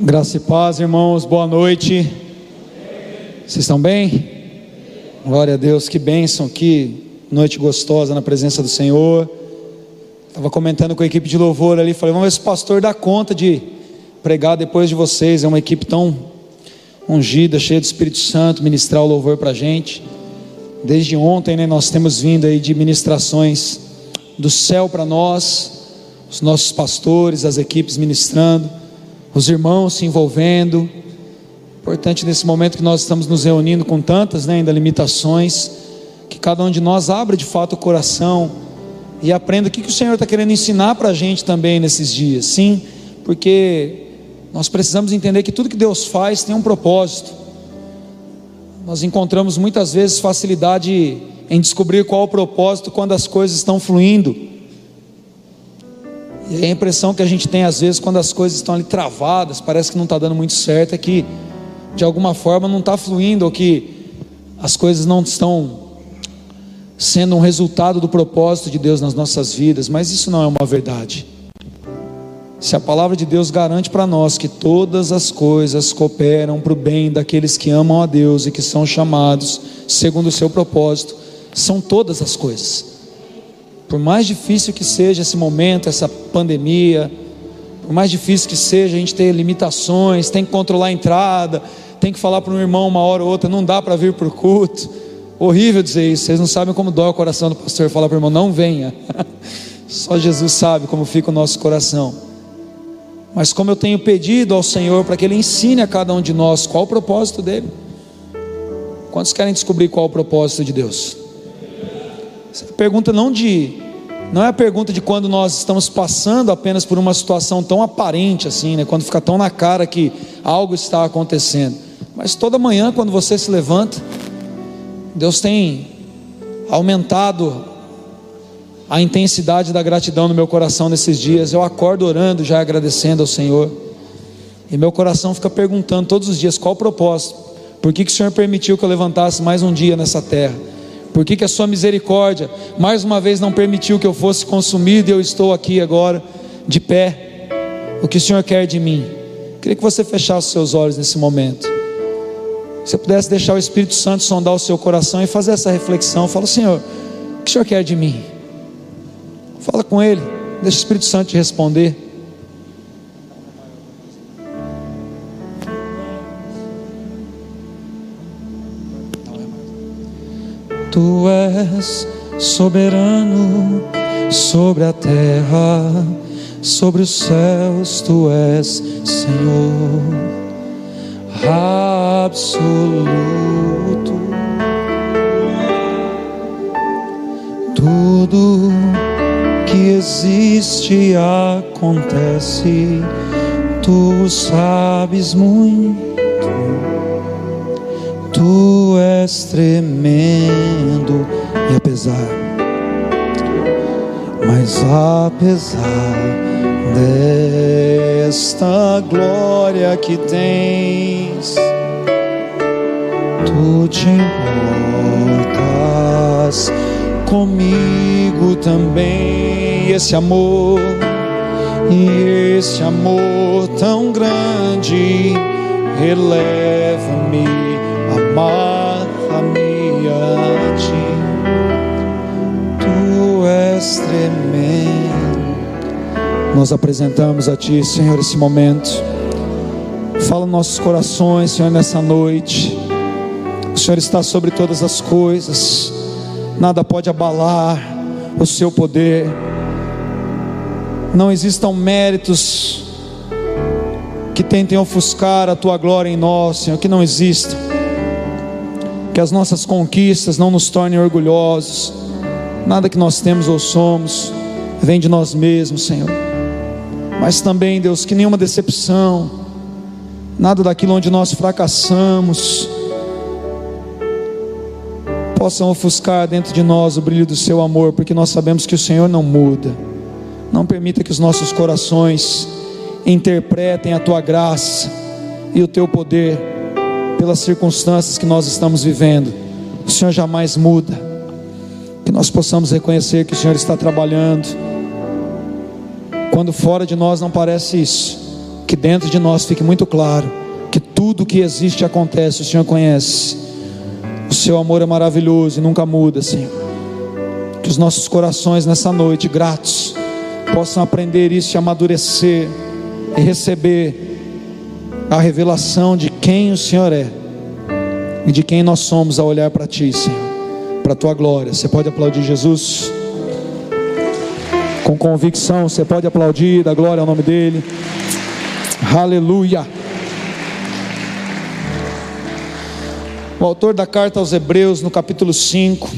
Graça e paz, irmãos, boa noite. Vocês estão bem? Glória a Deus, que bênção, que noite gostosa na presença do Senhor. Estava comentando com a equipe de louvor ali, falei, vamos ver se o pastor dá conta de pregar depois de vocês. É uma equipe tão ungida, cheia do Espírito Santo, ministrar o louvor para a gente. Desde ontem, né, nós temos vindo aí de ministrações do céu para nós, os nossos pastores, as equipes ministrando os irmãos se envolvendo. Importante nesse momento que nós estamos nos reunindo com tantas né, ainda limitações, que cada um de nós abra de fato o coração e aprenda o que, que o Senhor está querendo ensinar para a gente também nesses dias. Sim, porque nós precisamos entender que tudo que Deus faz tem um propósito. Nós encontramos muitas vezes facilidade em descobrir qual o propósito quando as coisas estão fluindo. E a impressão que a gente tem às vezes quando as coisas estão ali travadas, parece que não está dando muito certo, é que de alguma forma não está fluindo, ou que as coisas não estão sendo um resultado do propósito de Deus nas nossas vidas, mas isso não é uma verdade. Se a palavra de Deus garante para nós que todas as coisas cooperam para o bem daqueles que amam a Deus e que são chamados segundo o seu propósito, são todas as coisas. Por mais difícil que seja esse momento, essa pandemia, por mais difícil que seja a gente ter limitações, tem que controlar a entrada, tem que falar para um irmão uma hora ou outra, não dá para vir para o culto. Horrível dizer isso, vocês não sabem como dói o coração do pastor falar para o irmão, não venha. Só Jesus sabe como fica o nosso coração. Mas como eu tenho pedido ao Senhor para que Ele ensine a cada um de nós qual o propósito dele. Quantos querem descobrir qual o propósito de Deus? Pergunta não de não é a pergunta de quando nós estamos passando apenas por uma situação tão aparente assim, né? Quando fica tão na cara que algo está acontecendo. Mas toda manhã quando você se levanta, Deus tem aumentado a intensidade da gratidão no meu coração nesses dias. Eu acordo orando, já agradecendo ao Senhor. E meu coração fica perguntando todos os dias qual o propósito. Por que, que o Senhor permitiu que eu levantasse mais um dia nessa terra? Por que, que a sua misericórdia, mais uma vez, não permitiu que eu fosse consumido e eu estou aqui agora, de pé? O que o Senhor quer de mim? Queria que você fechasse seus olhos nesse momento. Se pudesse deixar o Espírito Santo sondar o seu coração e fazer essa reflexão, fala, Senhor, o que o Senhor quer de mim? Fala com Ele, deixa o Espírito Santo te responder. Tu és soberano sobre a terra, sobre os céus, tu és Senhor absoluto. Tudo que existe acontece, tu sabes muito Tu és tremendo e apesar, mas apesar desta glória que tens, tu te importas comigo também. Esse amor, e esse amor tão grande, eleva-me amar-me tremendo. Nós apresentamos a ti, Senhor, esse momento. Fala nossos corações, Senhor, nessa noite. O Senhor está sobre todas as coisas. Nada pode abalar o seu poder. Não existam méritos que tentem ofuscar a tua glória em nós, Senhor, que não existam que as nossas conquistas não nos tornem orgulhosos, nada que nós temos ou somos vem de nós mesmos, Senhor, mas também, Deus, que nenhuma decepção, nada daquilo onde nós fracassamos, possam ofuscar dentro de nós o brilho do Seu amor, porque nós sabemos que o Senhor não muda. Não permita que os nossos corações interpretem a Tua graça e o Teu poder pelas circunstâncias que nós estamos vivendo, o Senhor jamais muda. Nós possamos reconhecer que o Senhor está trabalhando. Quando fora de nós não parece isso, que dentro de nós fique muito claro que tudo que existe acontece, o Senhor conhece. O seu amor é maravilhoso e nunca muda, Senhor. Que os nossos corações nessa noite, gratos, possam aprender isso e amadurecer e receber a revelação de quem o Senhor é e de quem nós somos ao olhar para Ti, Senhor, para a Tua glória. Você pode aplaudir Jesus? Com convicção, você pode aplaudir, dar glória ao nome dEle. Aleluia. O autor da carta aos Hebreus, no capítulo 5,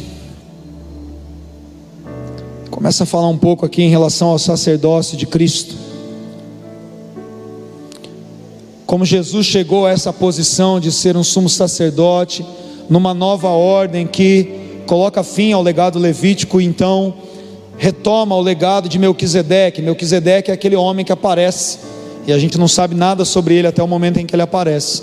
começa a falar um pouco aqui em relação ao sacerdócio de Cristo. como Jesus chegou a essa posição de ser um sumo sacerdote, numa nova ordem que coloca fim ao legado levítico, então retoma o legado de Melquisedeque. Melquisedeque é aquele homem que aparece e a gente não sabe nada sobre ele até o momento em que ele aparece.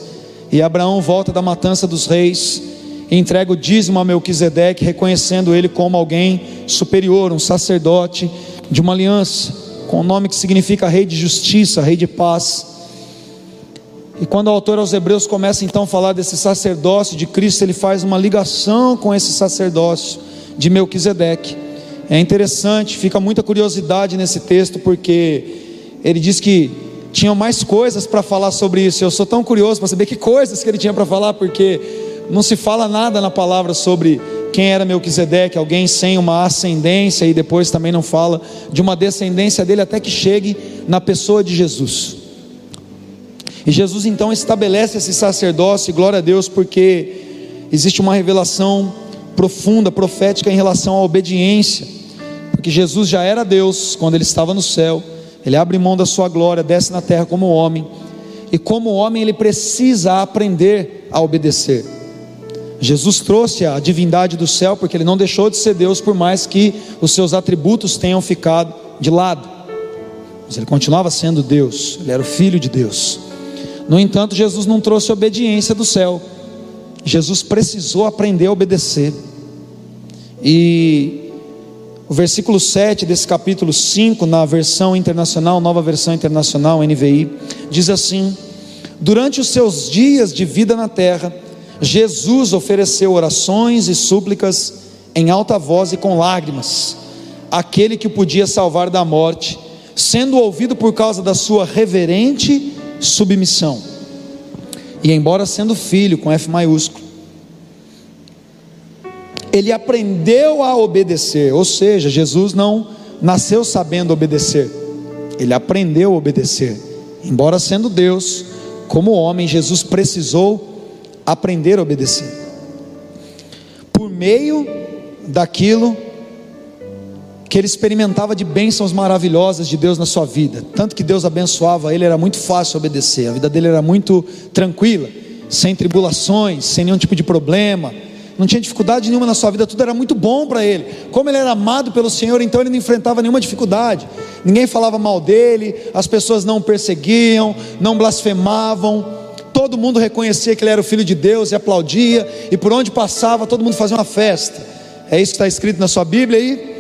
E Abraão volta da matança dos reis e entrega o dízimo a Melquisedeque, reconhecendo ele como alguém superior, um sacerdote de uma aliança, com o um nome que significa rei de justiça, rei de paz. E quando o autor aos Hebreus começa então a falar desse sacerdócio de Cristo, ele faz uma ligação com esse sacerdócio de Melquisedeque. É interessante, fica muita curiosidade nesse texto, porque ele diz que tinha mais coisas para falar sobre isso. Eu sou tão curioso para saber que coisas que ele tinha para falar, porque não se fala nada na palavra sobre quem era Melquisedeque, alguém sem uma ascendência, e depois também não fala de uma descendência dele até que chegue na pessoa de Jesus. E Jesus então estabelece esse sacerdócio, glória a Deus, porque existe uma revelação profunda, profética em relação à obediência, porque Jesus já era Deus quando ele estava no céu, ele abre mão da sua glória, desce na terra como homem, e como homem ele precisa aprender a obedecer. Jesus trouxe a divindade do céu, porque ele não deixou de ser Deus, por mais que os seus atributos tenham ficado de lado, mas ele continuava sendo Deus, ele era o Filho de Deus. No entanto, Jesus não trouxe obediência do céu. Jesus precisou aprender a obedecer. E o versículo 7 desse capítulo 5, na versão internacional, nova versão internacional, NVI, diz assim: Durante os seus dias de vida na terra, Jesus ofereceu orações e súplicas em alta voz e com lágrimas, aquele que o podia salvar da morte, sendo ouvido por causa da sua reverente submissão. E embora sendo filho com F maiúsculo, ele aprendeu a obedecer, ou seja, Jesus não nasceu sabendo obedecer, ele aprendeu a obedecer. Embora sendo Deus, como homem, Jesus precisou aprender a obedecer. Por meio daquilo que ele experimentava de bênçãos maravilhosas de Deus na sua vida. Tanto que Deus abençoava ele, era muito fácil obedecer. A vida dele era muito tranquila, sem tribulações, sem nenhum tipo de problema. Não tinha dificuldade nenhuma na sua vida, tudo era muito bom para ele. Como ele era amado pelo Senhor, então ele não enfrentava nenhuma dificuldade. Ninguém falava mal dele, as pessoas não o perseguiam, não blasfemavam. Todo mundo reconhecia que ele era o filho de Deus e aplaudia, e por onde passava, todo mundo fazia uma festa. É isso que está escrito na sua Bíblia aí?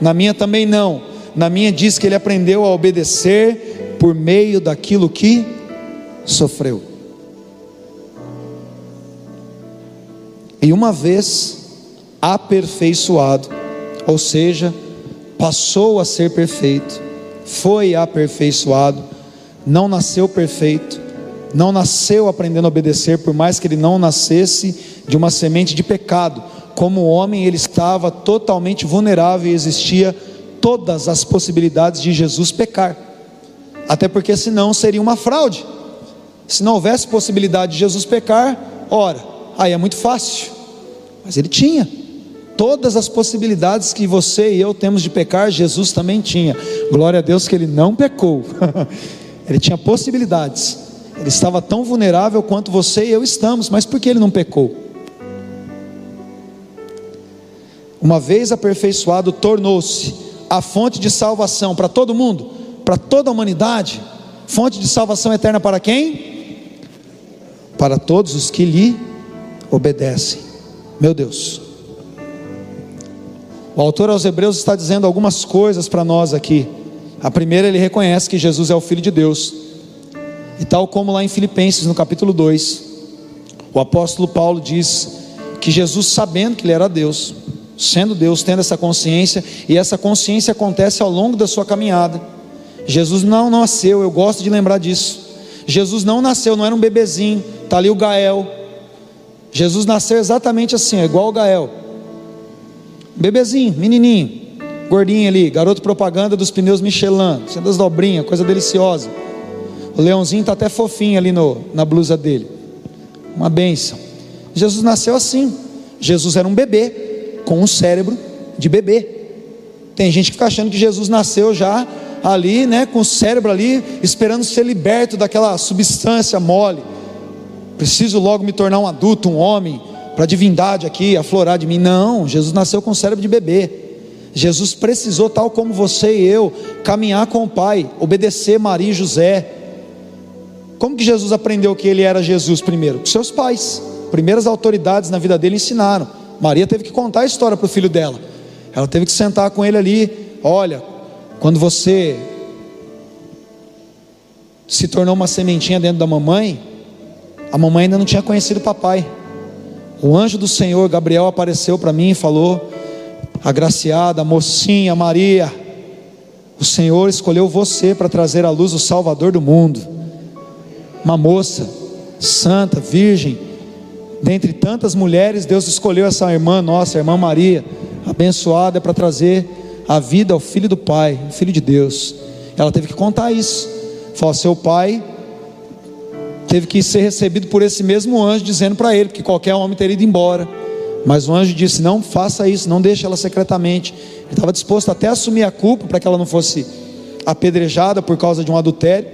Na minha também não. Na minha diz que ele aprendeu a obedecer por meio daquilo que sofreu. E uma vez aperfeiçoado, ou seja, passou a ser perfeito, foi aperfeiçoado, não nasceu perfeito, não nasceu aprendendo a obedecer, por mais que ele não nascesse de uma semente de pecado, como homem, ele estava totalmente vulnerável e existia todas as possibilidades de Jesus pecar. Até porque senão seria uma fraude. Se não houvesse possibilidade de Jesus pecar, ora, aí é muito fácil. Mas ele tinha. Todas as possibilidades que você e eu temos de pecar, Jesus também tinha. Glória a Deus que ele não pecou. ele tinha possibilidades. Ele estava tão vulnerável quanto você e eu estamos, mas por que ele não pecou? Uma vez aperfeiçoado, tornou-se a fonte de salvação para todo mundo, para toda a humanidade. Fonte de salvação eterna para quem? Para todos os que lhe obedecem. Meu Deus. O autor aos Hebreus está dizendo algumas coisas para nós aqui. A primeira, ele reconhece que Jesus é o Filho de Deus. E tal como lá em Filipenses, no capítulo 2, o apóstolo Paulo diz que Jesus, sabendo que ele era Deus, sendo Deus, tendo essa consciência, e essa consciência acontece ao longo da sua caminhada. Jesus não nasceu, eu gosto de lembrar disso. Jesus não nasceu, não era um bebezinho, está ali o Gael. Jesus nasceu exatamente assim, igual o Gael. Bebezinho, menininho, gordinho ali, garoto propaganda dos pneus Michelin, sendo das dobrinhas, coisa deliciosa. O leãozinho está até fofinho ali no, na blusa dele. Uma benção. Jesus nasceu assim. Jesus era um bebê, com um cérebro de bebê. Tem gente que fica achando que Jesus nasceu já ali, né, com o cérebro ali, esperando ser liberto daquela substância mole. Preciso logo me tornar um adulto, um homem, para a divindade aqui aflorar de mim. Não, Jesus nasceu com o cérebro de bebê. Jesus precisou, tal como você e eu, caminhar com o Pai, obedecer Maria e José, como que Jesus aprendeu que ele era Jesus primeiro? Com seus pais. Primeiras autoridades na vida dele ensinaram. Maria teve que contar a história para o filho dela. Ela teve que sentar com ele ali. Olha, quando você se tornou uma sementinha dentro da mamãe, a mamãe ainda não tinha conhecido o papai. O anjo do Senhor, Gabriel, apareceu para mim e falou: Agraciada, mocinha Maria, o Senhor escolheu você para trazer à luz o Salvador do mundo uma moça santa, virgem, dentre tantas mulheres, Deus escolheu essa irmã nossa, a irmã Maria, abençoada para trazer a vida ao filho do Pai, o filho de Deus. Ela teve que contar isso. Falou: seu pai teve que ser recebido por esse mesmo anjo, dizendo para ele que qualquer homem teria ido embora. Mas o anjo disse: Não faça isso, não deixe ela secretamente. Ele estava disposto até a assumir a culpa para que ela não fosse apedrejada por causa de um adultério.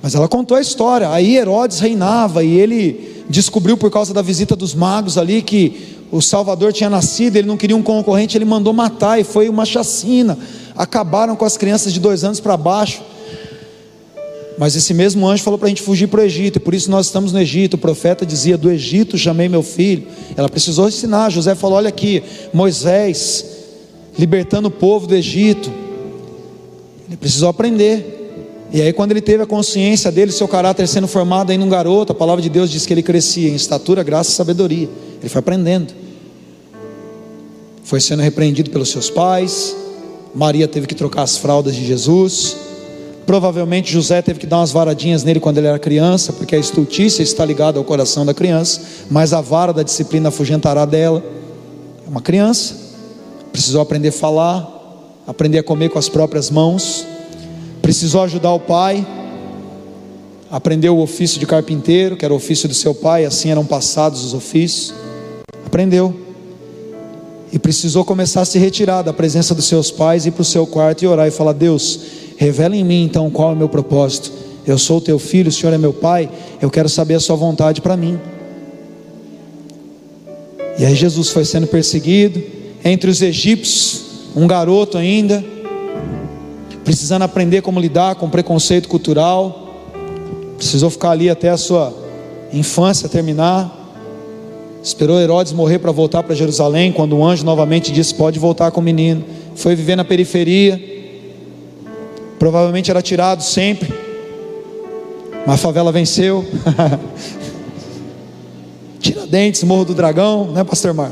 Mas ela contou a história. Aí Herodes reinava e ele descobriu por causa da visita dos magos ali que o Salvador tinha nascido, ele não queria um concorrente, ele mandou matar e foi uma chacina. Acabaram com as crianças de dois anos para baixo. Mas esse mesmo anjo falou para a gente fugir para o Egito, e por isso nós estamos no Egito. O profeta dizia: Do Egito chamei meu filho. Ela precisou ensinar. José falou: Olha aqui, Moisés libertando o povo do Egito. Ele precisou aprender. E aí, quando ele teve a consciência dele, seu caráter sendo formado ainda um garoto, a palavra de Deus diz que ele crescia em estatura, graça e sabedoria. Ele foi aprendendo, foi sendo repreendido pelos seus pais. Maria teve que trocar as fraldas de Jesus. Provavelmente José teve que dar umas varadinhas nele quando ele era criança, porque a estultícia está ligada ao coração da criança, mas a vara da disciplina afugentará dela. É uma criança, precisou aprender a falar, aprender a comer com as próprias mãos precisou ajudar o pai, aprendeu o ofício de carpinteiro, que era o ofício do seu pai, assim eram passados os ofícios. Aprendeu. E precisou começar a se retirar da presença dos seus pais, ir para o seu quarto e orar e falar: Deus, revela em mim então qual é o meu propósito. Eu sou o teu filho, o Senhor é meu pai, eu quero saber a sua vontade para mim. E aí Jesus foi sendo perseguido, entre os egípcios, um garoto ainda, precisando aprender como lidar com preconceito cultural, precisou ficar ali até a sua infância terminar. Esperou Herodes morrer para voltar para Jerusalém, quando o anjo novamente disse: Pode voltar com o menino. Foi viver na periferia, provavelmente era tirado sempre, mas a favela venceu. Tiradentes, Morro do Dragão, né, Pastor Mar?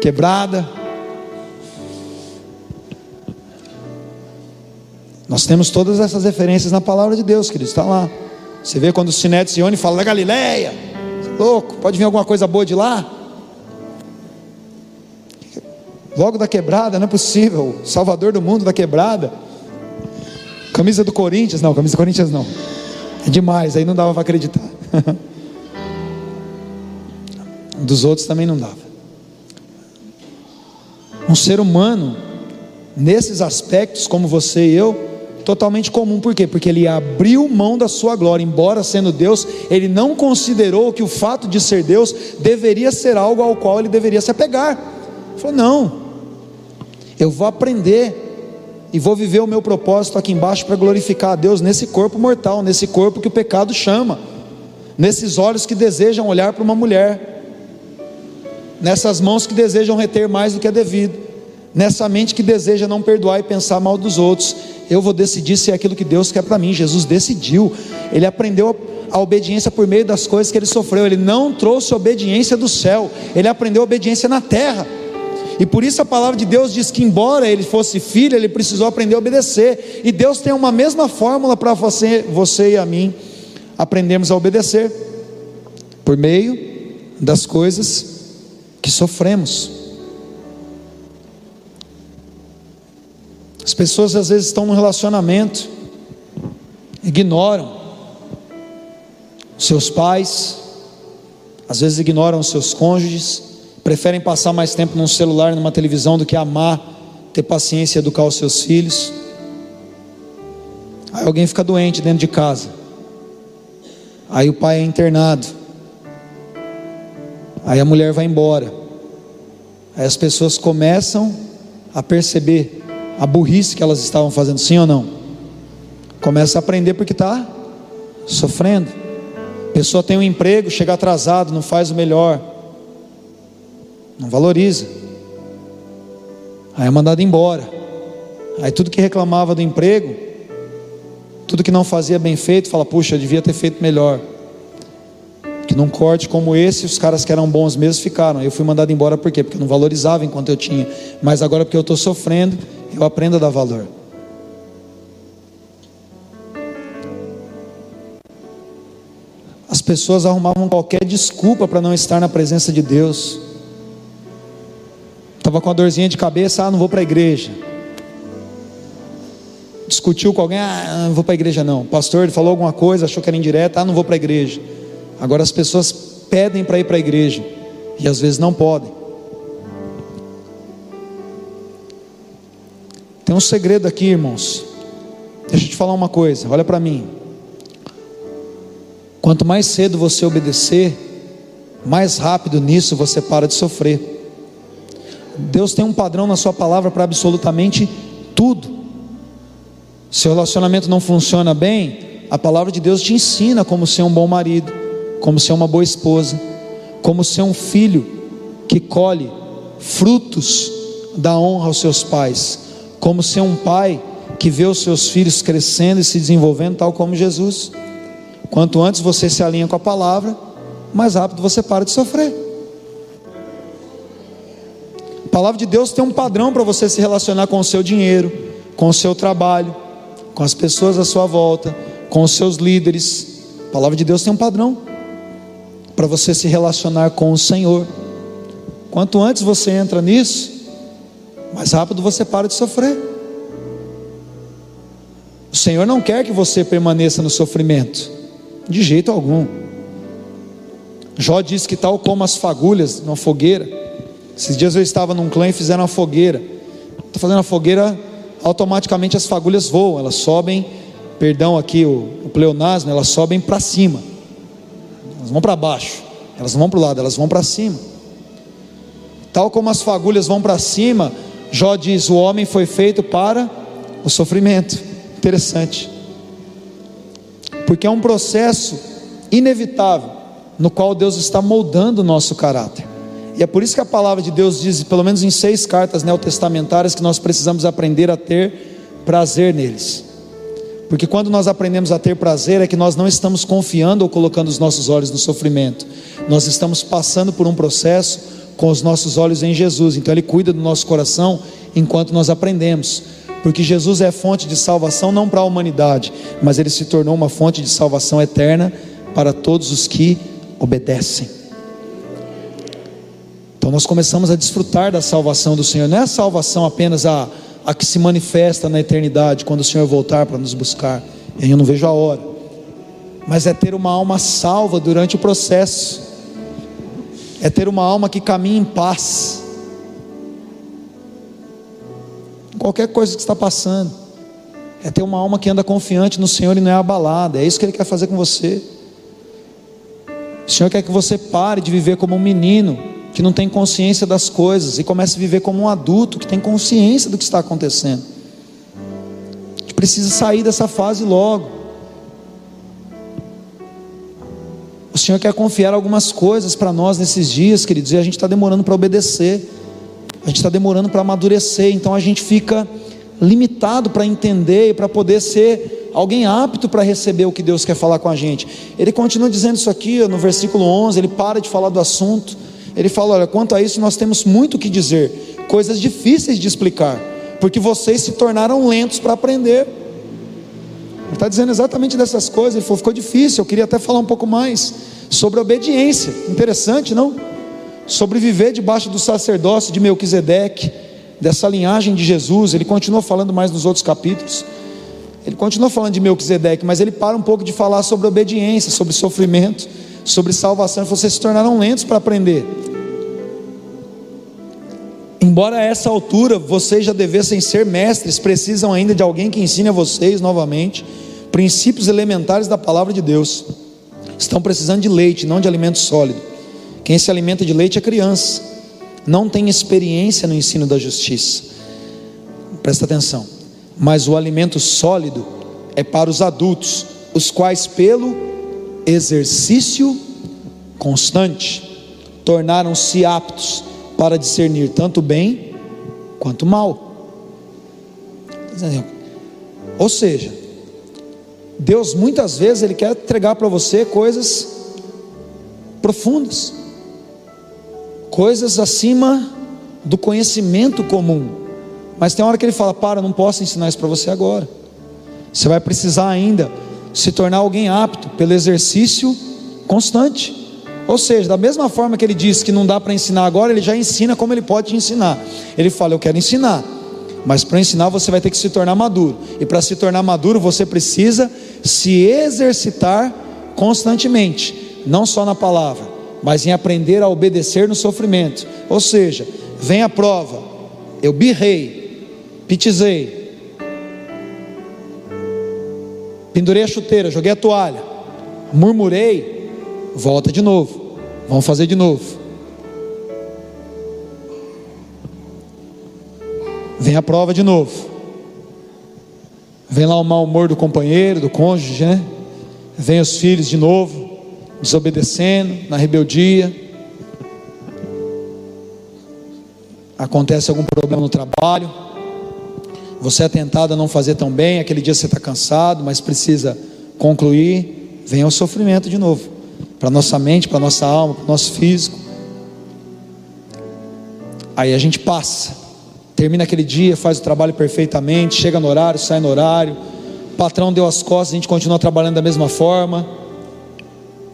Quebrada. Nós temos todas essas referências na palavra de Deus, queridos, está lá. Você vê quando o Sinério Sione fala da Galileia, é louco, pode vir alguma coisa boa de lá? Logo da quebrada, não é possível, Salvador do mundo da quebrada. Camisa do Corinthians, não, camisa do Corinthians não. É demais, aí não dava para acreditar. Dos outros também não dava. Um ser humano, nesses aspectos, como você e eu, totalmente comum, por quê? Porque ele abriu mão da sua glória, embora sendo Deus, ele não considerou que o fato de ser Deus deveria ser algo ao qual ele deveria se apegar. Ele falou: não, eu vou aprender e vou viver o meu propósito aqui embaixo para glorificar a Deus nesse corpo mortal, nesse corpo que o pecado chama, nesses olhos que desejam olhar para uma mulher, nessas mãos que desejam reter mais do que é devido nessa mente que deseja não perdoar e pensar mal dos outros. Eu vou decidir se é aquilo que Deus quer para mim. Jesus decidiu, ele aprendeu a obediência por meio das coisas que ele sofreu. Ele não trouxe obediência do céu, ele aprendeu obediência na terra. E por isso a palavra de Deus diz que, embora ele fosse filho, ele precisou aprender a obedecer. E Deus tem uma mesma fórmula para você, você e a mim aprendermos a obedecer por meio das coisas que sofremos. As pessoas às vezes estão no relacionamento, ignoram seus pais, às vezes ignoram seus cônjuges, preferem passar mais tempo num celular, numa televisão do que amar, ter paciência e educar os seus filhos. Aí alguém fica doente dentro de casa. Aí o pai é internado. Aí a mulher vai embora. Aí as pessoas começam a perceber a burrice que elas estavam fazendo, sim ou não? Começa a aprender porque está sofrendo. A pessoa tem um emprego, chega atrasado, não faz o melhor, não valoriza. Aí é mandado embora. Aí tudo que reclamava do emprego, tudo que não fazia bem feito, fala: puxa, eu devia ter feito melhor. Que num corte como esse, os caras que eram bons mesmo ficaram. Eu fui mandado embora por quê? Porque eu não valorizava enquanto eu tinha. Mas agora, porque eu estou sofrendo, eu aprendo a dar valor. As pessoas arrumavam qualquer desculpa para não estar na presença de Deus. Estava com a dorzinha de cabeça, ah, não vou para a igreja. Discutiu com alguém, ah, não vou para a igreja não. Pastor falou alguma coisa, achou que era indireta, ah, não vou para a igreja. Agora as pessoas pedem para ir para a igreja e às vezes não podem. Tem um segredo aqui, irmãos. Deixa eu te falar uma coisa, olha para mim. Quanto mais cedo você obedecer, mais rápido nisso você para de sofrer. Deus tem um padrão na Sua palavra para absolutamente tudo. Se o relacionamento não funciona bem, a palavra de Deus te ensina como ser um bom marido, como ser uma boa esposa, como ser um filho que colhe frutos da honra aos seus pais como ser um pai que vê os seus filhos crescendo e se desenvolvendo, tal como Jesus. Quanto antes você se alinha com a palavra, mais rápido você para de sofrer. A palavra de Deus tem um padrão para você se relacionar com o seu dinheiro, com o seu trabalho, com as pessoas à sua volta, com os seus líderes. A palavra de Deus tem um padrão para você se relacionar com o Senhor. Quanto antes você entra nisso, mais rápido você para de sofrer. O Senhor não quer que você permaneça no sofrimento, de jeito algum. Jó diz que, tal como as fagulhas numa fogueira, esses dias eu estava num clã e fizeram uma fogueira. Estou fazendo a fogueira, automaticamente as fagulhas voam, elas sobem, perdão aqui o, o pleonasmo, elas sobem para cima, elas vão para baixo, elas não vão para o lado, elas vão para cima. Tal como as fagulhas vão para cima, Jó diz: o homem foi feito para o sofrimento. Interessante. Porque é um processo inevitável no qual Deus está moldando o nosso caráter. E é por isso que a palavra de Deus diz, pelo menos em seis cartas neotestamentárias, que nós precisamos aprender a ter prazer neles. Porque quando nós aprendemos a ter prazer, é que nós não estamos confiando ou colocando os nossos olhos no sofrimento, nós estamos passando por um processo com os nossos olhos em Jesus. Então Ele cuida do nosso coração enquanto nós aprendemos. Porque Jesus é fonte de salvação não para a humanidade, mas Ele se tornou uma fonte de salvação eterna para todos os que obedecem. Então nós começamos a desfrutar da salvação do Senhor. Não é a salvação apenas a, a que se manifesta na eternidade, quando o Senhor voltar para nos buscar. Eu não vejo a hora. Mas é ter uma alma salva durante o processo é ter uma alma que caminha em paz. Qualquer coisa que está passando, é ter uma alma que anda confiante no Senhor e não é abalada. É isso que Ele quer fazer com você. O Senhor quer que você pare de viver como um menino que não tem consciência das coisas e comece a viver como um adulto que tem consciência do que está acontecendo. A gente precisa sair dessa fase logo. O Senhor quer confiar algumas coisas para nós nesses dias, queridos, e a gente está demorando para obedecer. A gente está demorando para amadurecer, então a gente fica limitado para entender e para poder ser alguém apto para receber o que Deus quer falar com a gente. Ele continua dizendo isso aqui no versículo 11, ele para de falar do assunto. Ele fala: Olha, quanto a isso, nós temos muito que dizer, coisas difíceis de explicar, porque vocês se tornaram lentos para aprender. Ele está dizendo exatamente dessas coisas. Ele falou: ficou difícil. Eu queria até falar um pouco mais sobre obediência. Interessante, não? Sobre viver debaixo do sacerdócio de Melquisedeque, dessa linhagem de Jesus. Ele continua falando mais nos outros capítulos. Ele continua falando de Melquisedeque, mas ele para um pouco de falar sobre obediência, sobre sofrimento, sobre salvação. Vocês se tornaram lentos para aprender. Embora a essa altura vocês já devessem ser mestres, precisam ainda de alguém que ensine a vocês novamente princípios elementares da palavra de Deus. Estão precisando de leite, não de alimento sólido. Quem se alimenta de leite é criança, não tem experiência no ensino da justiça. Presta atenção. Mas o alimento sólido é para os adultos, os quais, pelo exercício constante, tornaram-se aptos para discernir tanto bem quanto mal. Ou seja, Deus muitas vezes ele quer entregar para você coisas profundas, coisas acima do conhecimento comum. Mas tem hora que ele fala: "Para, não posso ensinar isso para você agora. Você vai precisar ainda se tornar alguém apto pelo exercício constante." Ou seja, da mesma forma que ele disse que não dá para ensinar agora, ele já ensina como ele pode te ensinar. Ele fala: Eu quero ensinar, mas para ensinar você vai ter que se tornar maduro. E para se tornar maduro, você precisa se exercitar constantemente, não só na palavra, mas em aprender a obedecer no sofrimento. Ou seja, vem a prova, eu birrei, pitizei, pendurei a chuteira, joguei a toalha, murmurei volta de novo. Vamos fazer de novo. Vem a prova de novo. Vem lá o mau humor do companheiro, do cônjuge, né? Vem os filhos de novo, desobedecendo, na rebeldia. Acontece algum problema no trabalho. Você é tentado a não fazer tão bem. Aquele dia você está cansado, mas precisa concluir. Vem o sofrimento de novo para nossa mente, para nossa alma, para o nosso físico. Aí a gente passa, termina aquele dia, faz o trabalho perfeitamente, chega no horário, sai no horário. O patrão deu as costas, a gente continua trabalhando da mesma forma.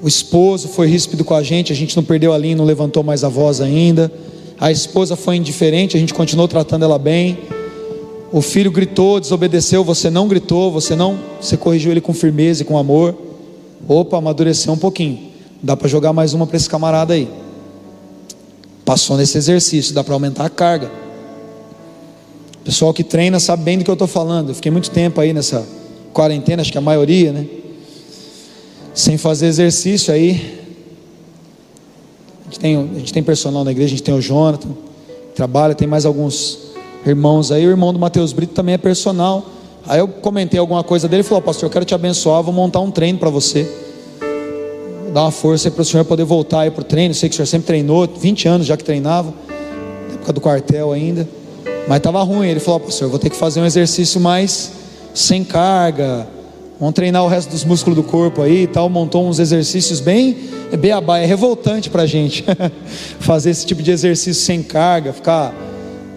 O esposo foi ríspido com a gente, a gente não perdeu a linha, não levantou mais a voz ainda. A esposa foi indiferente, a gente continuou tratando ela bem. O filho gritou, desobedeceu, você não gritou, você não, você corrigiu ele com firmeza e com amor. Opa, amadureceu um pouquinho. Dá para jogar mais uma para esse camarada aí. Passou nesse exercício, dá para aumentar a carga. pessoal que treina sabe bem do que eu estou falando. Eu fiquei muito tempo aí nessa quarentena, acho que a maioria, né? Sem fazer exercício aí. A gente tem, a gente tem personal na igreja, a gente tem o Jonathan, que trabalha, tem mais alguns irmãos aí. O irmão do Matheus Brito também é personal. Aí eu comentei alguma coisa dele e falou: Pastor, eu quero te abençoar, vou montar um treino para você dar uma força para o senhor poder voltar aí para o treino. Sei que o senhor sempre treinou, 20 anos já que treinava, na época do quartel ainda. Mas estava ruim. Ele falou: pastor, eu vou ter que fazer um exercício mais sem carga. Vamos treinar o resto dos músculos do corpo aí e tal. Montou uns exercícios bem beabá. É revoltante para gente fazer esse tipo de exercício sem carga, ficar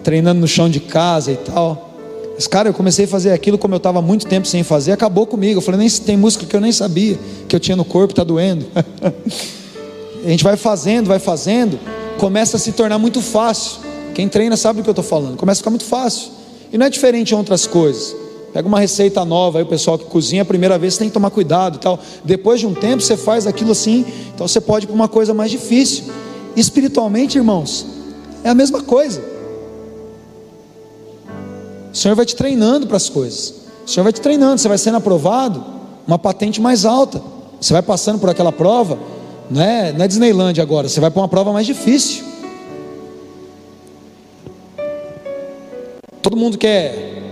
treinando no chão de casa e tal. Mas, cara, eu comecei a fazer aquilo como eu estava muito tempo sem fazer, acabou comigo. Eu falei, nem tem música que eu nem sabia que eu tinha no corpo, está doendo. a gente vai fazendo, vai fazendo, começa a se tornar muito fácil. Quem treina sabe do que eu estou falando, começa a ficar muito fácil. E não é diferente em outras coisas. Pega uma receita nova, aí o pessoal que cozinha a primeira vez tem que tomar cuidado e tal. Depois de um tempo você faz aquilo assim, então você pode ir para uma coisa mais difícil. Espiritualmente, irmãos, é a mesma coisa. O Senhor vai te treinando para as coisas. O Senhor vai te treinando, você vai sendo aprovado, uma patente mais alta. Você vai passando por aquela prova, não é, não é Disneyland agora, você vai para uma prova mais difícil. Todo mundo quer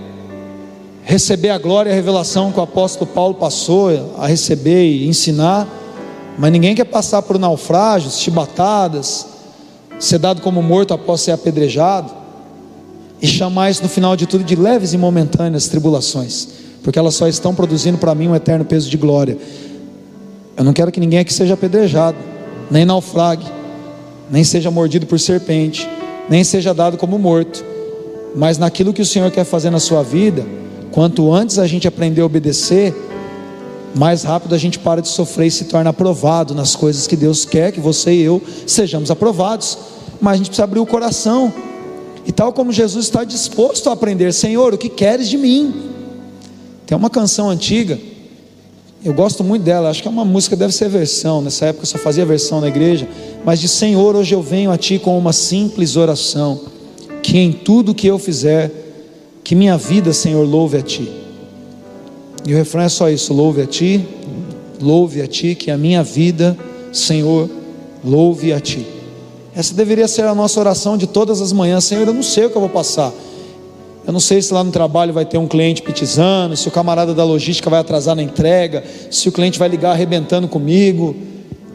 receber a glória e a revelação que o apóstolo Paulo passou a receber e ensinar, mas ninguém quer passar por naufrágios, chibatadas, ser dado como morto após ser apedrejado. E chamais no final de tudo de leves e momentâneas tribulações, porque elas só estão produzindo para mim um eterno peso de glória. Eu não quero que ninguém aqui seja apedrejado, nem naufrague, nem seja mordido por serpente, nem seja dado como morto, mas naquilo que o Senhor quer fazer na sua vida, quanto antes a gente aprender a obedecer, mais rápido a gente para de sofrer e se torna aprovado nas coisas que Deus quer que você e eu sejamos aprovados. Mas a gente precisa abrir o coração. E tal como Jesus está disposto a aprender, Senhor, o que queres de mim? Tem uma canção antiga, eu gosto muito dela, acho que é uma música, deve ser versão, nessa época eu só fazia versão na igreja, mas de Senhor, hoje eu venho a Ti com uma simples oração, que em tudo que eu fizer, que minha vida, Senhor, louve a Ti. E o refrão é só isso: louve a Ti, louve a Ti, que a minha vida, Senhor, louve a Ti. Essa deveria ser a nossa oração de todas as manhãs. Senhor, eu não sei o que eu vou passar. Eu não sei se lá no trabalho vai ter um cliente pitizando, se o camarada da logística vai atrasar na entrega, se o cliente vai ligar arrebentando comigo.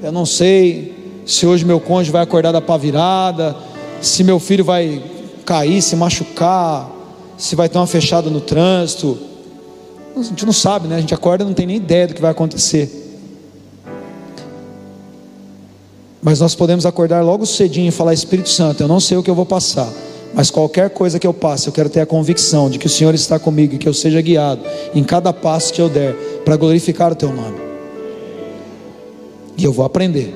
Eu não sei se hoje meu cônjuge vai acordar da pá virada, se meu filho vai cair, se machucar, se vai ter uma fechada no trânsito. A gente não sabe, né? A gente acorda e não tem nem ideia do que vai acontecer. Mas nós podemos acordar logo cedinho e falar: Espírito Santo, eu não sei o que eu vou passar, mas qualquer coisa que eu passe, eu quero ter a convicção de que o Senhor está comigo e que eu seja guiado em cada passo que eu der para glorificar o Teu nome. E eu vou aprender.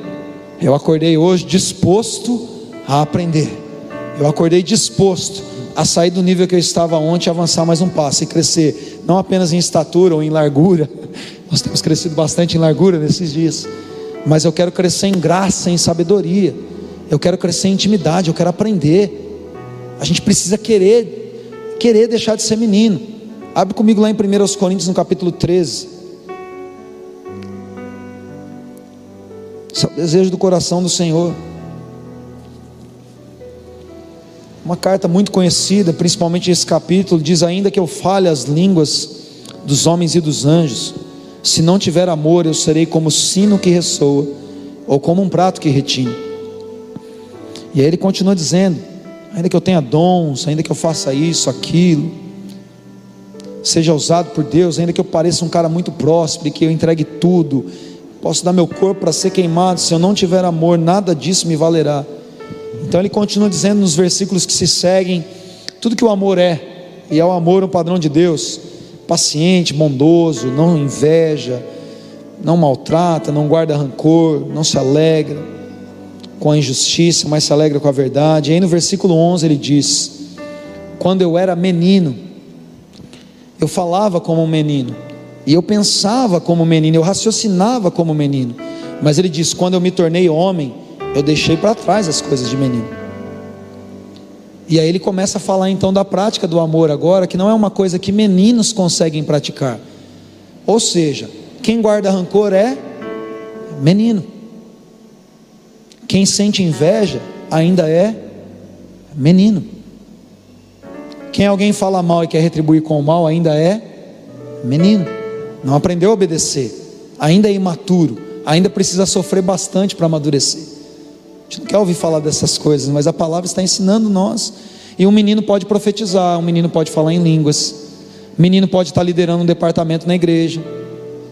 Eu acordei hoje disposto a aprender. Eu acordei disposto a sair do nível que eu estava ontem, avançar mais um passo e crescer, não apenas em estatura ou em largura. Nós temos crescido bastante em largura nesses dias mas eu quero crescer em graça, em sabedoria, eu quero crescer em intimidade, eu quero aprender. A gente precisa querer, querer deixar de ser menino. Abre comigo lá em 1 Coríntios, no capítulo 13. Esse é o desejo do coração do Senhor. Uma carta muito conhecida, principalmente esse capítulo, diz: Ainda que eu fale as línguas dos homens e dos anjos, se não tiver amor, eu serei como sino que ressoa, ou como um prato que retine. E aí ele continua dizendo: ainda que eu tenha dons, ainda que eu faça isso, aquilo, seja usado por Deus, ainda que eu pareça um cara muito próspero e que eu entregue tudo, posso dar meu corpo para ser queimado, se eu não tiver amor, nada disso me valerá. Então ele continua dizendo nos versículos que se seguem, tudo que o amor é, e é o amor um padrão de Deus paciente, bondoso, não inveja, não maltrata, não guarda rancor, não se alegra com a injustiça, mas se alegra com a verdade. E aí no versículo 11 ele diz: Quando eu era menino, eu falava como um menino, e eu pensava como um menino, eu raciocinava como um menino. Mas ele diz: Quando eu me tornei homem, eu deixei para trás as coisas de menino. E aí ele começa a falar então da prática do amor agora, que não é uma coisa que meninos conseguem praticar. Ou seja, quem guarda rancor é menino. Quem sente inveja ainda é menino. Quem alguém fala mal e quer retribuir com o mal ainda é menino. Não aprendeu a obedecer, ainda é imaturo, ainda precisa sofrer bastante para amadurecer gente não quer ouvir falar dessas coisas, mas a palavra está ensinando nós. E um menino pode profetizar, um menino pode falar em línguas, um menino pode estar liderando um departamento na igreja,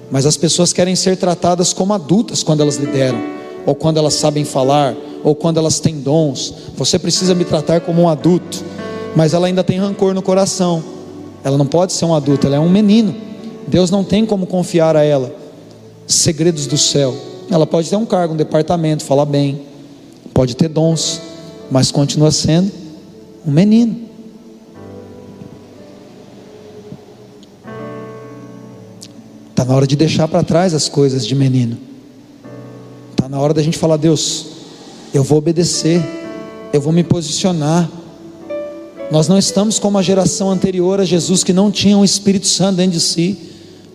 mas as pessoas querem ser tratadas como adultas quando elas lideram, ou quando elas sabem falar, ou quando elas têm dons. Você precisa me tratar como um adulto, mas ela ainda tem rancor no coração. Ela não pode ser um adulto, ela é um menino. Deus não tem como confiar a ela segredos do céu. Ela pode ter um cargo, um departamento, falar bem, pode ter dons, mas continua sendo um menino. Está na hora de deixar para trás as coisas de menino. Está na hora da gente falar: Deus, eu vou obedecer, eu vou me posicionar. Nós não estamos como a geração anterior a Jesus que não tinha um Espírito Santo dentro de si.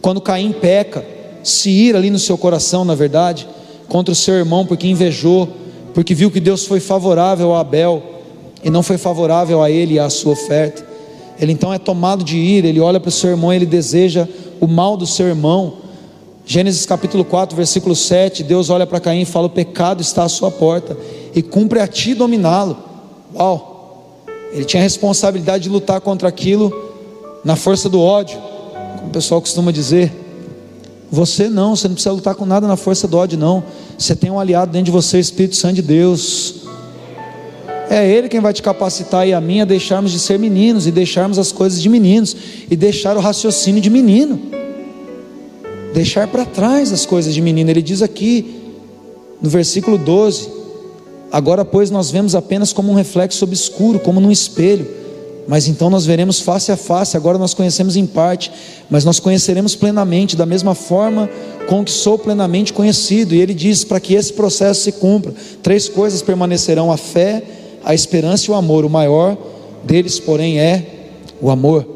Quando Caim peca, se ira ali no seu coração, na verdade, contra o seu irmão porque invejou, porque viu que Deus foi favorável a Abel e não foi favorável a ele e à sua oferta. Ele então é tomado de ira, ele olha para o seu irmão ele deseja o mal do seu irmão. Gênesis capítulo 4, versículo 7, Deus olha para Caim e fala: O pecado está à sua porta, e cumpre a ti dominá-lo. Uau! Ele tinha a responsabilidade de lutar contra aquilo na força do ódio, como o pessoal costuma dizer. Você não, você não precisa lutar com nada na força do ódio, não. Você tem um aliado dentro de você, Espírito Santo de Deus. É Ele quem vai te capacitar e a mim a deixarmos de ser meninos e deixarmos as coisas de meninos e deixar o raciocínio de menino. Deixar para trás as coisas de menino. Ele diz aqui no versículo 12: Agora, pois, nós vemos apenas como um reflexo obscuro, como num espelho. Mas então nós veremos face a face. Agora nós conhecemos em parte, mas nós conheceremos plenamente, da mesma forma com que sou plenamente conhecido. E ele diz: para que esse processo se cumpra, três coisas permanecerão: a fé, a esperança e o amor. O maior deles, porém, é o amor.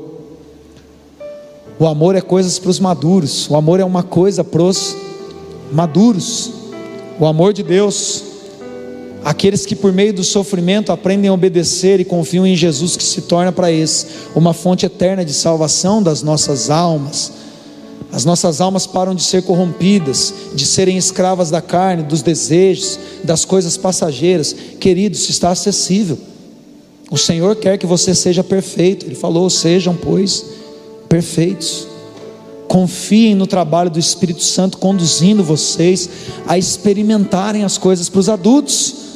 O amor é coisas para os maduros, o amor é uma coisa para os maduros. O amor de Deus Aqueles que por meio do sofrimento aprendem a obedecer e confiam em Jesus, que se torna para eles uma fonte eterna de salvação das nossas almas. As nossas almas param de ser corrompidas, de serem escravas da carne, dos desejos, das coisas passageiras. Queridos, está acessível. O Senhor quer que você seja perfeito. Ele falou: sejam, pois, perfeitos. Confiem no trabalho do Espírito Santo conduzindo vocês a experimentarem as coisas para os adultos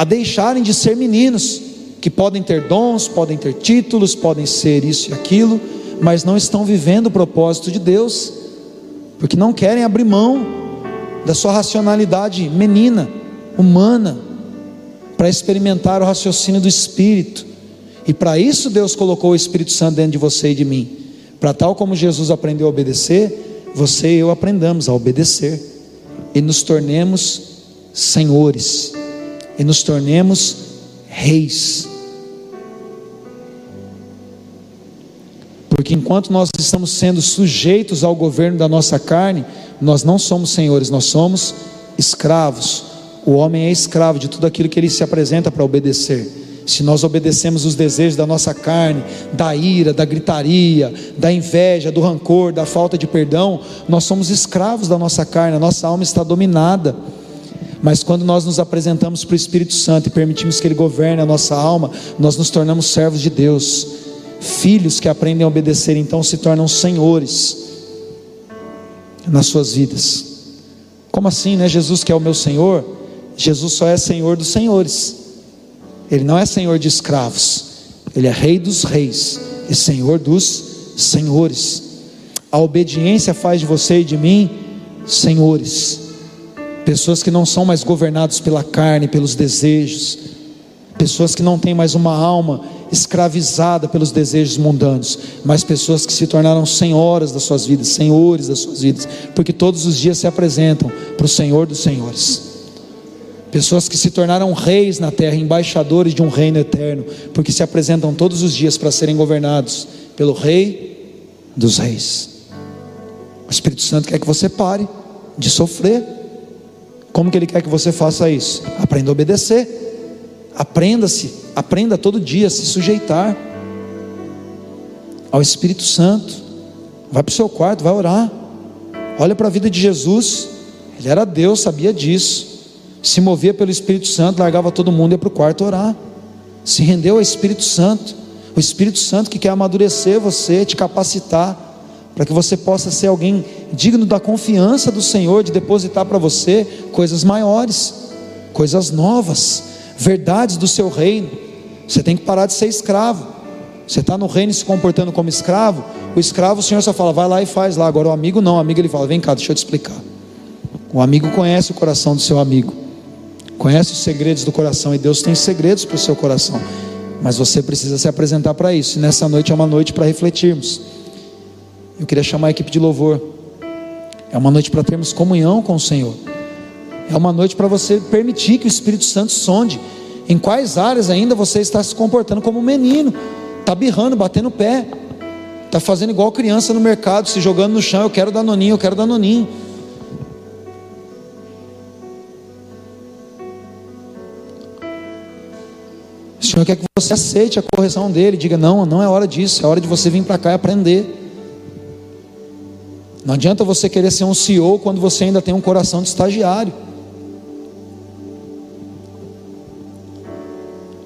a deixarem de ser meninos, que podem ter dons, podem ter títulos, podem ser isso e aquilo, mas não estão vivendo o propósito de Deus, porque não querem abrir mão da sua racionalidade menina, humana, para experimentar o raciocínio do Espírito. E para isso Deus colocou o Espírito Santo dentro de você e de mim. Para tal como Jesus aprendeu a obedecer, você e eu aprendamos a obedecer e nos tornemos senhores e nos tornemos reis. Porque enquanto nós estamos sendo sujeitos ao governo da nossa carne, nós não somos senhores, nós somos escravos. O homem é escravo de tudo aquilo que ele se apresenta para obedecer. Se nós obedecemos os desejos da nossa carne, da ira, da gritaria, da inveja, do rancor, da falta de perdão, nós somos escravos da nossa carne, a nossa alma está dominada. Mas quando nós nos apresentamos para o Espírito Santo e permitimos que Ele governe a nossa alma, nós nos tornamos servos de Deus, filhos que aprendem a obedecer, então se tornam senhores nas suas vidas. Como assim, né? Jesus que é o meu Senhor, Jesus só é Senhor dos senhores, Ele não é Senhor de escravos, Ele é Rei dos reis e Senhor dos senhores. A obediência faz de você e de mim senhores pessoas que não são mais governados pela carne, pelos desejos, pessoas que não têm mais uma alma escravizada pelos desejos mundanos, mas pessoas que se tornaram senhoras das suas vidas, senhores das suas vidas, porque todos os dias se apresentam para o Senhor dos Senhores. Pessoas que se tornaram reis na terra, embaixadores de um reino eterno, porque se apresentam todos os dias para serem governados pelo Rei dos Reis. O Espírito Santo quer que você pare de sofrer como que ele quer que você faça isso? Aprenda a obedecer. Aprenda-se, aprenda todo dia a se sujeitar ao Espírito Santo. Vai para o seu quarto, vai orar. Olha para a vida de Jesus. Ele era Deus, sabia disso. Se movia pelo Espírito Santo, largava todo mundo e ia para o quarto orar. Se rendeu ao Espírito Santo. O Espírito Santo que quer amadurecer você, te capacitar para que você possa ser alguém digno da confiança do Senhor, de depositar para você coisas maiores, coisas novas, verdades do seu reino. Você tem que parar de ser escravo. Você está no reino se comportando como escravo, o escravo, o Senhor só fala, vai lá e faz lá. Agora o amigo não, o amigo ele fala, vem cá, deixa eu te explicar. O amigo conhece o coração do seu amigo, conhece os segredos do coração, e Deus tem segredos para o seu coração. Mas você precisa se apresentar para isso. E nessa noite é uma noite para refletirmos. Eu queria chamar a equipe de louvor. É uma noite para termos comunhão com o Senhor. É uma noite para você permitir que o Espírito Santo sonde em quais áreas ainda você está se comportando como um menino, está birrando, batendo o pé, está fazendo igual criança no mercado, se jogando no chão. Eu quero dar noninho, eu quero dar noninho. O Senhor quer que você aceite a correção dele, diga: não, não é hora disso, é hora de você vir para cá e aprender. Não adianta você querer ser um CEO quando você ainda tem um coração de estagiário.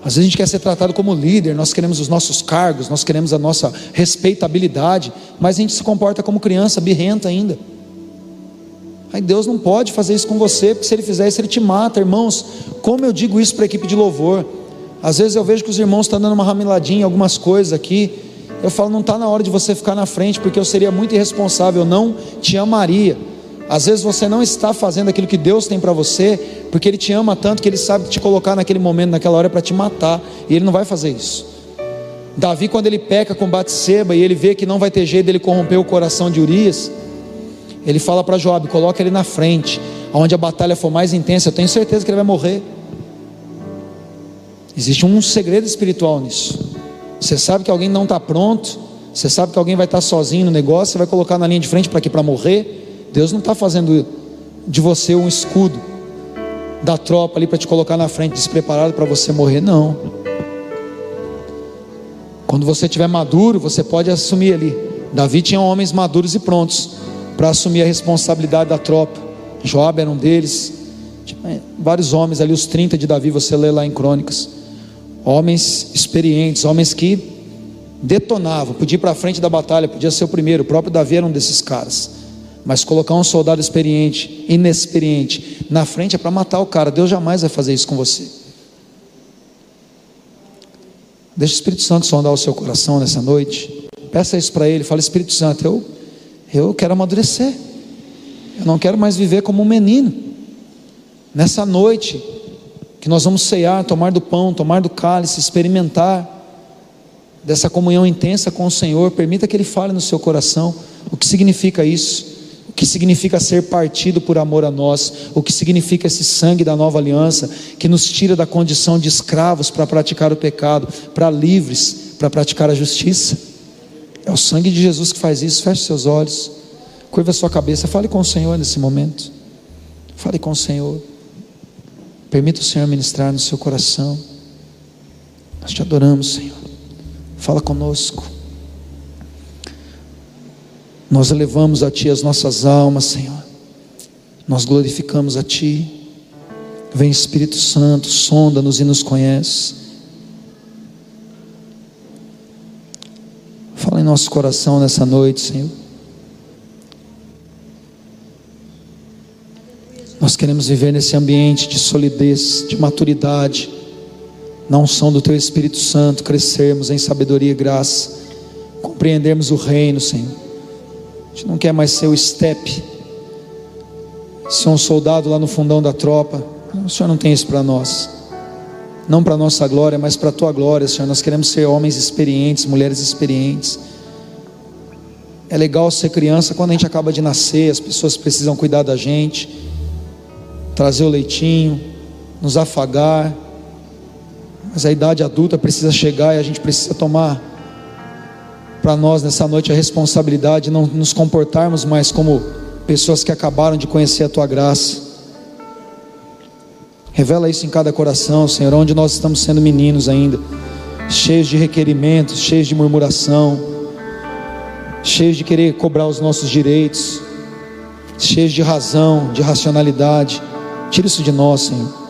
Às vezes a gente quer ser tratado como líder, nós queremos os nossos cargos, nós queremos a nossa respeitabilidade, mas a gente se comporta como criança, birrenta ainda. Aí Deus não pode fazer isso com você, porque se Ele fizer isso, Ele te mata, irmãos. Como eu digo isso para a equipe de louvor? Às vezes eu vejo que os irmãos estão dando uma ramiladinha algumas coisas aqui. Eu falo, não está na hora de você ficar na frente, porque eu seria muito irresponsável, eu não te amaria. Às vezes você não está fazendo aquilo que Deus tem para você, porque Ele te ama tanto que Ele sabe te colocar naquele momento, naquela hora, para te matar, e Ele não vai fazer isso. Davi, quando ele peca com Batseba e ele vê que não vai ter jeito dele corromper o coração de Urias, ele fala para Joab: coloca ele na frente, onde a batalha for mais intensa, eu tenho certeza que ele vai morrer. Existe um segredo espiritual nisso. Você sabe que alguém não está pronto, você sabe que alguém vai estar tá sozinho no negócio, você vai colocar na linha de frente para quê? Para morrer. Deus não está fazendo de você um escudo da tropa ali para te colocar na frente, despreparado para você morrer, não. Quando você estiver maduro, você pode assumir ali. Davi tinha homens maduros e prontos para assumir a responsabilidade da tropa. Joab era um deles. Tinha vários homens ali, os 30 de Davi, você lê lá em Crônicas. Homens experientes, homens que detonavam, podia ir para frente da batalha, podia ser o primeiro. O próprio Davi era um desses caras. Mas colocar um soldado experiente, inexperiente, na frente é para matar o cara. Deus jamais vai fazer isso com você. Deixa o Espírito Santo sondar o seu coração nessa noite. Peça isso para ele. Fala, Espírito Santo, eu eu quero amadurecer. Eu não quero mais viver como um menino. Nessa noite, que nós vamos ceiar, tomar do pão, tomar do cálice, experimentar dessa comunhão intensa com o Senhor, permita que Ele fale no seu coração o que significa isso, o que significa ser partido por amor a nós, o que significa esse sangue da nova aliança que nos tira da condição de escravos para praticar o pecado, para livres para praticar a justiça. É o sangue de Jesus que faz isso. Feche seus olhos, curva sua cabeça, fale com o Senhor nesse momento. Fale com o Senhor. Permita o Senhor ministrar no seu coração. Nós te adoramos, Senhor. Fala conosco. Nós elevamos a Ti as nossas almas, Senhor. Nós glorificamos a Ti. Vem Espírito Santo, sonda-nos e nos conhece. Fala em nosso coração nessa noite, Senhor. Nós queremos viver nesse ambiente de solidez, de maturidade, na unção do Teu Espírito Santo, crescermos em sabedoria e graça, compreendermos o reino, Senhor. A gente não quer mais ser o step, ser um soldado lá no fundão da tropa. O Senhor não tem isso para nós não para nossa glória, mas para a tua glória, Senhor. Nós queremos ser homens experientes, mulheres experientes. É legal ser criança quando a gente acaba de nascer, as pessoas precisam cuidar da gente, trazer o leitinho, nos afagar. Mas a idade adulta precisa chegar e a gente precisa tomar para nós nessa noite a responsabilidade de não nos comportarmos mais como pessoas que acabaram de conhecer a tua graça Revela isso em cada coração, Senhor, onde nós estamos sendo meninos ainda, cheios de requerimentos, cheios de murmuração, cheios de querer cobrar os nossos direitos, cheios de razão, de racionalidade. Tira isso de nós, Senhor.